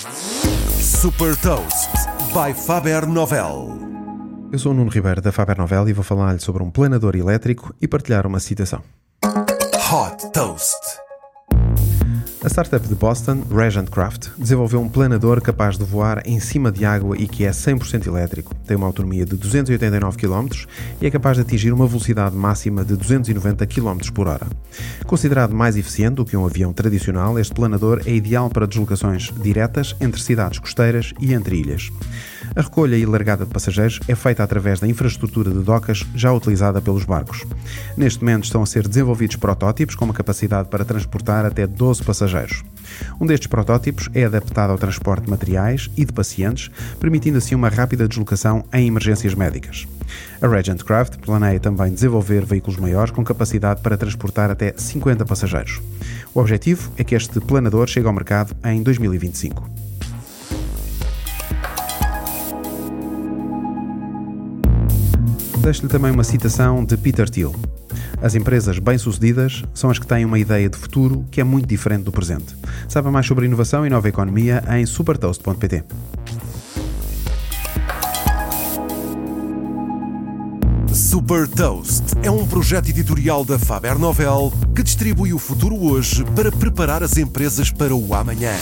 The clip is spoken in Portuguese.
Super Toast by Faber Novel. Eu sou o Nuno Ribeiro da Faber Novel e vou falar-lhe sobre um planador elétrico e partilhar uma citação. Hot Toast. A startup de Boston, Regent Craft, desenvolveu um planador capaz de voar em cima de água e que é 100% elétrico. Tem uma autonomia de 289 km e é capaz de atingir uma velocidade máxima de 290 km por hora. Considerado mais eficiente do que um avião tradicional, este planador é ideal para deslocações diretas entre cidades costeiras e entre ilhas. A recolha e largada de passageiros é feita através da infraestrutura de docas já utilizada pelos barcos. Neste momento estão a ser desenvolvidos protótipos com uma capacidade para transportar até 12 passageiros. Um destes protótipos é adaptado ao transporte de materiais e de pacientes, permitindo assim uma rápida deslocação em emergências médicas. A Regent Craft planeia também desenvolver veículos maiores com capacidade para transportar até 50 passageiros. O objetivo é que este planador chegue ao mercado em 2025. Deixo-lhe também uma citação de Peter Thiel. As empresas bem-sucedidas são as que têm uma ideia de futuro que é muito diferente do presente. Saiba mais sobre inovação e nova economia em supertoast.pt. Super Toast é um projeto editorial da Faber Novel que distribui o futuro hoje para preparar as empresas para o amanhã.